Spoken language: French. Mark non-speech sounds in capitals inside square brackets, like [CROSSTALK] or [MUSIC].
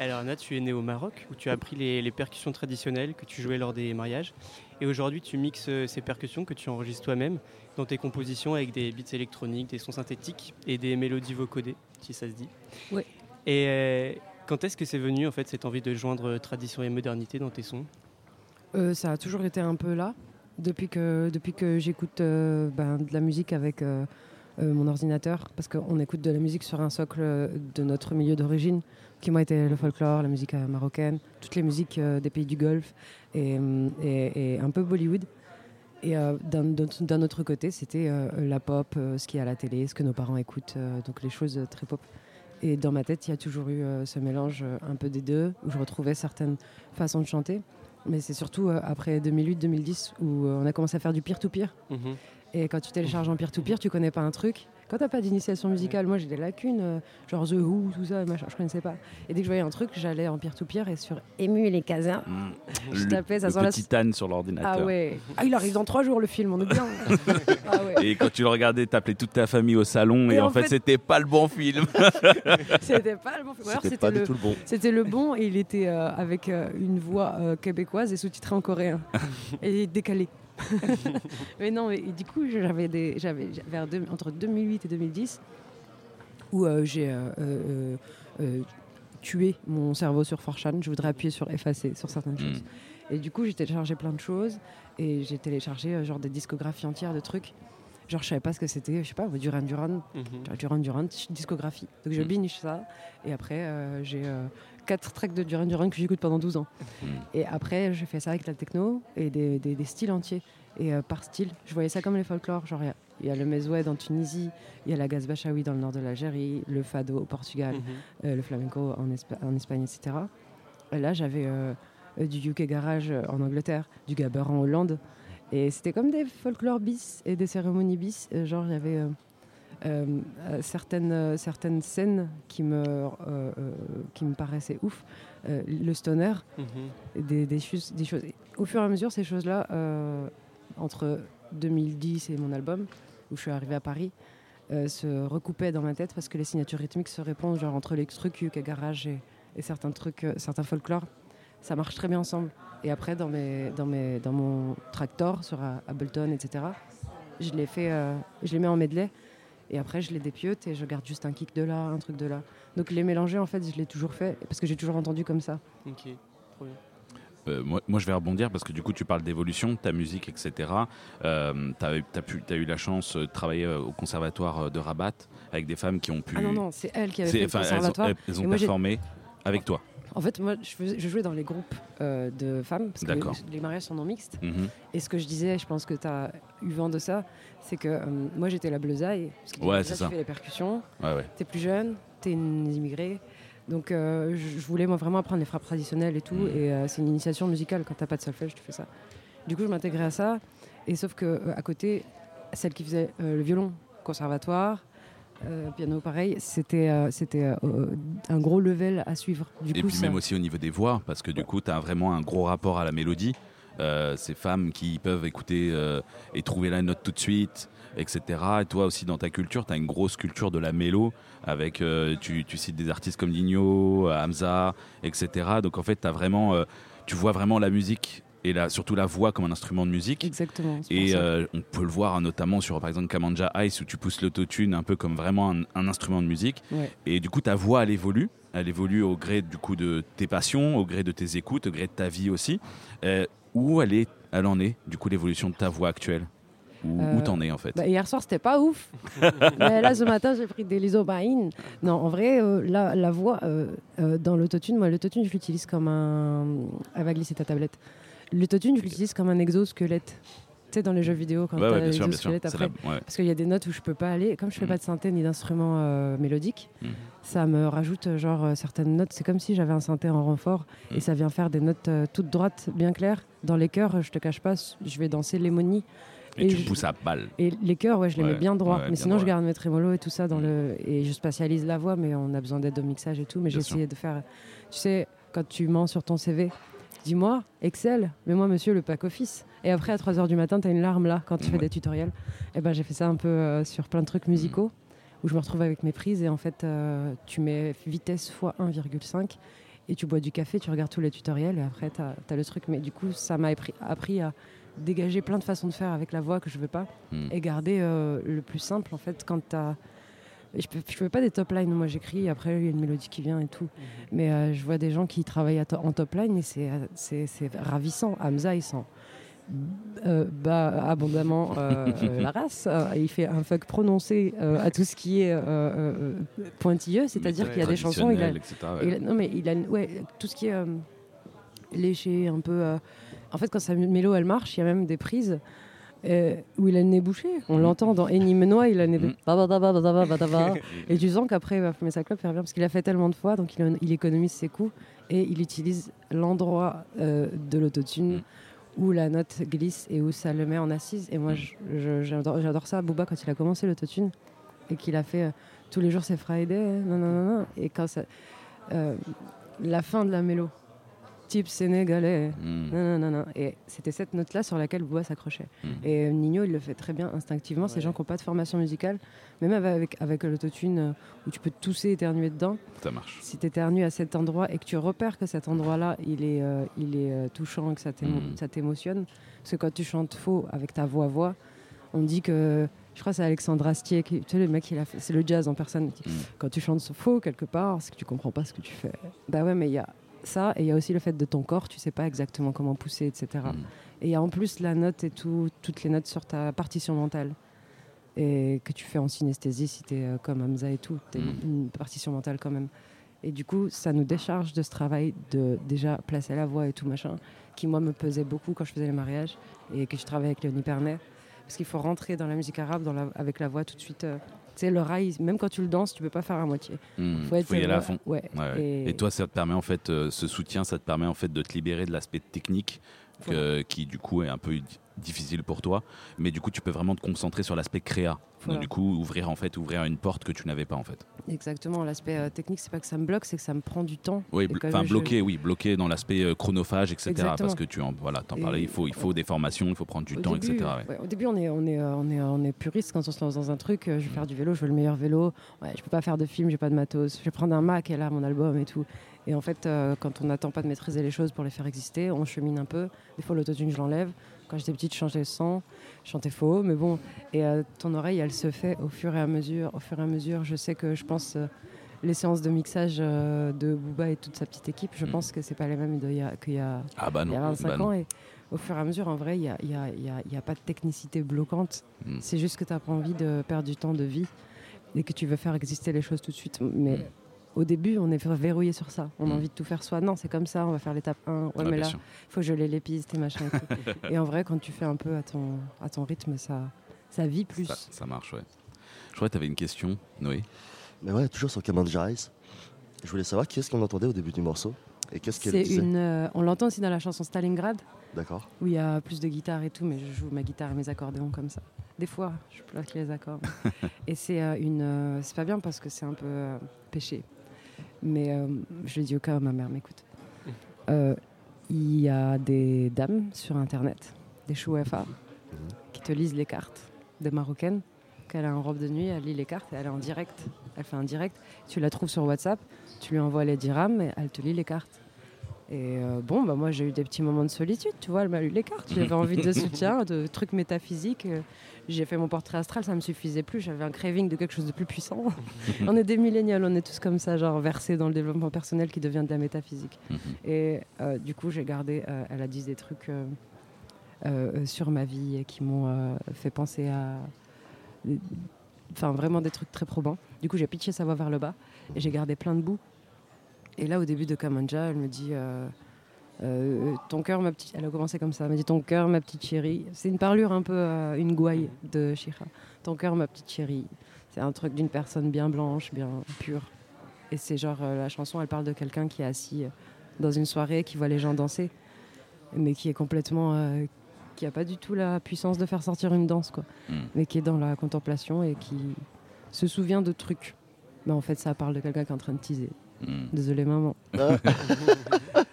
Alors Anna, tu es née au Maroc où tu as appris les, les percussions traditionnelles que tu jouais lors des mariages. Et aujourd'hui, tu mixes euh, ces percussions que tu enregistres toi-même dans tes compositions avec des beats électroniques, des sons synthétiques et des mélodies vocodées, si ça se dit. Oui. Et euh, quand est-ce que c'est venu en fait cette envie de joindre tradition et modernité dans tes sons? Euh, ça a toujours été un peu là. Depuis que, depuis que j'écoute euh, ben, de la musique avec euh, euh, mon ordinateur, parce qu'on écoute de la musique sur un socle euh, de notre milieu d'origine, qui moi était le folklore, la musique euh, marocaine, toutes les musiques euh, des pays du Golfe et, et- un peu Bollywood. Et euh, d'un autre côté, c'était euh, la pop, euh, ce qui est à la télé, ce que nos parents écoutent, euh, donc les choses euh, très pop. Et dans ma tête, il y a toujours eu euh, ce mélange euh, un peu des deux, où je retrouvais certaines façons de chanter. Mais c'est surtout euh, après 2008-2010 où euh, on a commencé à faire du peer-to-peer. Mhm. Et quand tu télécharges en peer-to-peer, tu connais pas un truc. Quand t'as pas d'initiation musicale, moi j'ai des lacunes, euh, genre The Who, tout ça, machin, je connaissais pas. Et dès que je voyais un truc, j'allais en peer-to-peer et sur Emu et les casins. Mm. Je Le, tapais, ça le sent petit sur l'ordinateur. Ah ouais. Ah, il arrive dans trois jours le film, on est bien. [LAUGHS] ah ouais. Et quand tu le regardais, t'appelais toute ta famille au salon et, Et en, en fait, fait- c'était pas le bon film. [LAUGHS] C'était pas le bon film. C'était c'était pas le, du tout le bon. C'était le bon et il était euh, avec euh, une voix euh, québécoise et sous-titré en coréen [LAUGHS] et décalé. Mais non, mais du coup, j'avais des, j'avais vers deux- entre 2008 et 2010 où euh, j'ai euh, euh, tué mon cerveau sur 4chan. Je voudrais appuyer sur effacer sur certaines Mm. choses. Et du coup, j'ai téléchargé plein de choses et j'ai téléchargé genre des discographies entières de trucs. Genre, je savais pas ce que c'était, je sais pas, Duran Duran. Genre Duran Duran, discographie. Donc je Mm. binge ça. Et après, euh, j'ai euh, quatre tracks de Duran Duran que j'écoute pendant 12 ans. Mm. Et après, je fais ça avec la techno et des, des- des styles entiers. Et euh, par style, je voyais ça comme les folklores. Genre, il y a- il y, a le mezoued en Tunisie, il y a la gazbachaoui dans le nord de l'Algérie, le fado au Portugal, Mhm. euh, le flamenco en, Espa- en Espagne, etc. Et là, j'avais euh, du UK Garage en Angleterre, du gabber en Hollande. Et c'était comme des folklore bis et des cérémonies bis. Genre, il y avait certaines, euh, certaines scènes qui me, euh, euh, qui me paraissaient ouf. Euh, le stoner, Mhm. des, des, choses, des choses. Au fur et à mesure, ces choses-là, euh, entre 2010 et mon album, où je suis arrivée à Paris, euh, se recoupaient dans ma tête parce que les signatures rythmiques se répondent, genre entre les trucs UK Garage et, et certains trucs, euh, certains folklore, ça marche très bien ensemble. Et après, dans, mes, dans, mes, dans mon tractor sur euh, Ableton, etc., je les fais, euh, je les mets en medley. Et après, je les dépiote et je garde juste un kick de là, un truc de là. Donc les mélanger, en fait, je l'ai toujours fait parce que j'ai toujours entendu comme ça. Ok, trop bien. Euh, moi, moi, je vais rebondir parce que du coup, tu parles d'évolution, ta musique, etc. Euh, tu as, eu la chance de travailler euh, au conservatoire euh, de Rabat avec des femmes qui ont pu. Ah non, non, c'est elle qui avait C'est- fait le elles ont, conservatoire. elles- elles ont performé avec toi. En fait, moi, je, faisais- je jouais dans les groupes euh, de femmes, parce que les mariages sont non mixtes. Mhm. Et ce que je disais, je pense que tu as eu vent de ça, c'est que euh, moi, j'étais la bleusaille. Parce que Ouais, c'est ça. Tu fais les percussions, Ouais, ouais. tu es plus jeune, tu es une immigrée. Donc, euh, je voulais moi vraiment apprendre les frappes traditionnelles et tout. Mhm. Et c'est une initiation musicale. Quand t'as pas de solfège, tu fais ça. Du coup, je m'intégrais à ça. Et sauf que à côté, celle qui faisait le violon, conservatoire, euh, piano, pareil, c'était euh, c'était euh, un gros level à suivre. Du Et coup, puis ça- même aussi au niveau des voix, parce que du coup, tu as vraiment un gros rapport à la mélodie. Ces femmes qui peuvent écouter et trouver la note tout de suite, etc. Et toi aussi, dans ta culture, tu as une grosse culture de la mélo, avec, tu, tu cites des artistes comme euh, Hamza, etc. Donc en fait, as vraiment, tu vois vraiment la musique et la, surtout la voix comme un instrument de musique. Exactement. Et euh, on peut le voir notamment sur par exemple Kamanja Ice où tu pousses l'autotune un peu comme vraiment un, un instrument de musique. Ouais. Et du coup ta voix elle évolue, elle évolue au gré du coup de tes passions, au gré de tes écoutes, au gré de ta vie aussi. Euh, où elle est, elle en est du coup l'évolution de ta voix actuelle? Où, où Euh, t'en es en fait? Bah, hier soir, c'était pas ouf. [LAUGHS] Mais là, ce matin, j'ai pris des lisobaïnes. Non, en vrai, euh, la, la voix euh, dans l'autotune, moi, l'autotune, je l'utilise comme un. Elle va glisser ta tablette. L'autotune, je l'utilise comme un exosquelette. Tu sais, dans les jeux vidéo, quand t'as ouais, bien sûr, bien sûr. après. la- ouais. Parce qu'il y a des notes où je peux pas aller. Comme je fais Mm. pas de synthé ni d'instrument euh, mélodique, Mm. ça me rajoute euh, genre euh, certaines notes. C'est comme si j'avais un synthé en renfort Mm. et ça vient faire des notes euh, toutes droites, bien claires. Dans les chœurs, je te cache pas, je vais danser l'hémonie. Et, Et tu je- pousses à balle. Et les chœurs, ouais, je les Ouais, mets bien droits. ouais, mais bien sinon, je garde mes trémolos et tout ça dans le. Et je spatialise la voix, mais on a besoin d'aide au mixage et tout. Mais j'ai essayé de faire. Tu sais, quand tu mens sur ton CV, dis-moi, Excel, mais moi, monsieur, le pack office. Et après, à 3 h du matin, tu as une larme là quand tu fais des tutoriels. Et ben, j'ai fait ça un peu euh, sur plein de trucs musicaux où je me retrouve avec mes prises et en fait, euh, tu mets vitesse x 1,5 et tu bois du café, tu regardes tous les tutoriels et après tu as, le truc. Mais du coup, ça m'a appris, appris, à dégager plein de façons de faire avec la voix que je veux pas Hmm. et garder euh, le plus simple en fait quand tu as. Je je fais pas des top lines, moi j'écris, après il y a une mélodie qui vient et tout. Mais euh, je vois des gens qui travaillent to- en top line et c'est, euh, c'est, ravissant. Hamza, il sent euh, bah, abondamment euh, euh, la race. Il fait un fuck prononcé à tout ce qui est pointilleux, c'est-à-dire qu'il y a des chansons, il a, etc., ouais. il a- non mais il a ouais, tout ce qui est léché, un peu. en fait, quand sa mélo elle marche, il y a même des prises. Euh, où il a le nez bouché, on l'entend dans Eni Menois, il a le nez Mm. bouché. [LAUGHS] Et tu sens qu'après, il va fumer sa clope, il revient parce qu'il a fait tellement de fois, donc il, il économise ses coups et il utilise l'endroit euh, de l'autotune Mm. où la note glisse et où ça le met en assise. Et moi, Mm. j'adore ça. Booba, quand il a commencé l'autotune et qu'il a fait euh, tous les jours c'est Friday, non, non, non, non. Et quand ça. la fin de la mélo, type sénégalais. Hmm. Non, non, non, non. Et c'était cette note-là sur laquelle Booba s'accrochait. Mm. Et Nino, il le fait très bien instinctivement. Ces gens qui n'ont pas de formation musicale, même avec, avec l'autotune euh, où tu peux tousser, éternuer dedans, Ça marche. si tu éternues à cet endroit et que tu repères que cet endroit-là, il est, euh, il est euh, touchant, que ça t'émo- Mm. ça t'émotionne. Parce que quand tu chantes faux avec ta voix-voix, on dit que. Je crois que c'est Alexandre Astier, qui, tu sais, le mec, il a fait- c'est le jazz en personne. qui- Mm. Quand tu chantes faux quelque part, c'est que tu comprends pas ce que tu fais. Bah ouais, mais il y a ça, et il y a aussi le fait de ton corps, tu sais pas exactement comment pousser, etc. Mm. Et il y a en plus la note et tout, toutes les notes sur ta partition mentale. Et que tu fais en synesthésie si tu es comme Hamza et tout. Tu Mm. une partition mentale quand même. Et du coup, ça nous décharge de ce travail de déjà placer la voix et tout machin, qui moi me pesait beaucoup quand je faisais les mariages et que je travaillais avec Léonie Pernet. Parce qu'il faut rentrer dans la musique arabe dans la- avec la voix tout de suite. euh, sais, le rail, même quand tu le danses, tu peux pas faire à moitié. Hmm. Faut être Faut y aller à fond. Ouais. Ouais. Et- Et... toi, ça te permet en fait, euh, ce soutien, ça te permet en fait de te libérer de l'aspect technique que- qui du coup est un peu di- difficile pour toi, mais du coup tu peux vraiment te concentrer sur l'aspect créa. Voilà. Donc du coup ouvrir en fait ouvrir une porte que tu n'avais pas en fait. Exactement. L'aspect euh, technique, c'est pas que ça me bloque, c'est que ça me prend du temps. Oui, enfin je- bloqué, oui, bloqué dans l'aspect euh, chronophage, etc. Exactement. Parce que tu en voilà, t'en parlais, il faut il faut des formations, il faut prendre du Au temps, début, etc. ouais. ouais, au début, on est, on, est, euh, on, est, on est puriste quand on se lance dans un truc. euh, Je vais faire du vélo, je veux le meilleur vélo. Ouais, je peux pas faire de film, j'ai pas de matos. Je vais prendre un Mac et là, mon album et tout. Et en fait, euh, quand on n'attend pas de maîtriser les choses pour les faire exister, on chemine un peu. Des fois, l'autotune, je l'enlève. Quand j'étais petite, je chantais sans, je chantais faux, mais bon. Et euh, ton oreille, elle se fait au fur et à mesure. Au fur et à mesure, je sais que je pense. euh, les séances de mixage de Booba et toute sa petite équipe, je Mm. pense que c'est pas les mêmes d'il y a- qu'il y a Ah bah non. y a 25 bah ans et au fur et à mesure, en vrai, il n'y a, il y a- il y a- il y a pas de technicité bloquante. Mm. C'est juste que tu n'as pas envie de perdre du temps de vie et que tu veux faire exister les choses tout de suite. Mais Mm. Au début, on est verrouillé sur ça. On Mm. a envie de tout faire soi. Non, c'est comme ça, on va faire l'étape 1. Ouais, Ah, mais là, il faut je les lépise, tes machins et tout. [LAUGHS] et en vrai, quand tu fais un peu à ton, à ton rythme, ça, ça vit plus. Ça, ça marche, ouais. Je crois que tu avais une question, Noé. Mais ouais, toujours sur Cameron Jarais. Je voulais savoir qui est-ce qu'on entendait au début du morceau et qu'est-ce qu'elle C'est disait. une, euh, on l'entend aussi dans la chanson Stalingrad, D'accord. où il y a plus de guitare et tout, mais je joue ma guitare et mes accordéons comme ça. Des fois, je plaque les accords. [LAUGHS] et c'est euh, une, euh, c'est pas bien parce que c'est un peu euh, péché. Mais euh, je l'ai dit au cas où ma mère m'écoute. Euh, Il y a des dames sur internet, des chouefa, qui te lisent les cartes, des marocaines, qu'elle a en robe de nuit, elle lit les cartes et elle est en direct. Elle fait un direct. Tu la trouves sur WhatsApp, tu lui envoies les dirhams et elle te lit les cartes. Et euh, bon, bah moi j'ai eu des petits moments de solitude, tu vois, elle m'a lu les cartes. J'avais envie de [LAUGHS] soutien, de trucs métaphysiques. euh, J'ai fait mon portrait astral, ça me suffisait plus. J'avais un craving de quelque chose de plus puissant. [LAUGHS] on est des millénials, on est tous comme ça, genre versés dans le développement personnel qui devient de la métaphysique. Mhm. Et euh, du coup, j'ai gardé, euh, elle a dit des trucs sur ma vie qui m'ont fait penser à. Enfin, vraiment des trucs très probants. Du coup, j'ai pitché sa voix vers le bas et j'ai gardé plein de bouts. Et là, au début de Kamanja, elle me dit euh, euh, Ton cœur, ma petite. Elle a commencé comme ça. Elle m'a dit Ton cœur, ma petite chérie. C'est une parlure un peu, euh, une gouaille de Shira. Ton cœur, ma petite chérie. C'est un truc d'une personne bien blanche, bien pure. Et c'est genre, euh, la chanson, elle parle de quelqu'un qui est assis euh, dans une soirée, qui voit les gens danser, mais qui est complètement. euh, qui n'a pas du tout la puissance de faire sortir une danse, quoi. Mm. Mais qui est dans la contemplation et qui se souvient de trucs. Mais en fait, ça parle de quelqu'un qui est en train de teaser. Mm. Désolée, maman. [LAUGHS]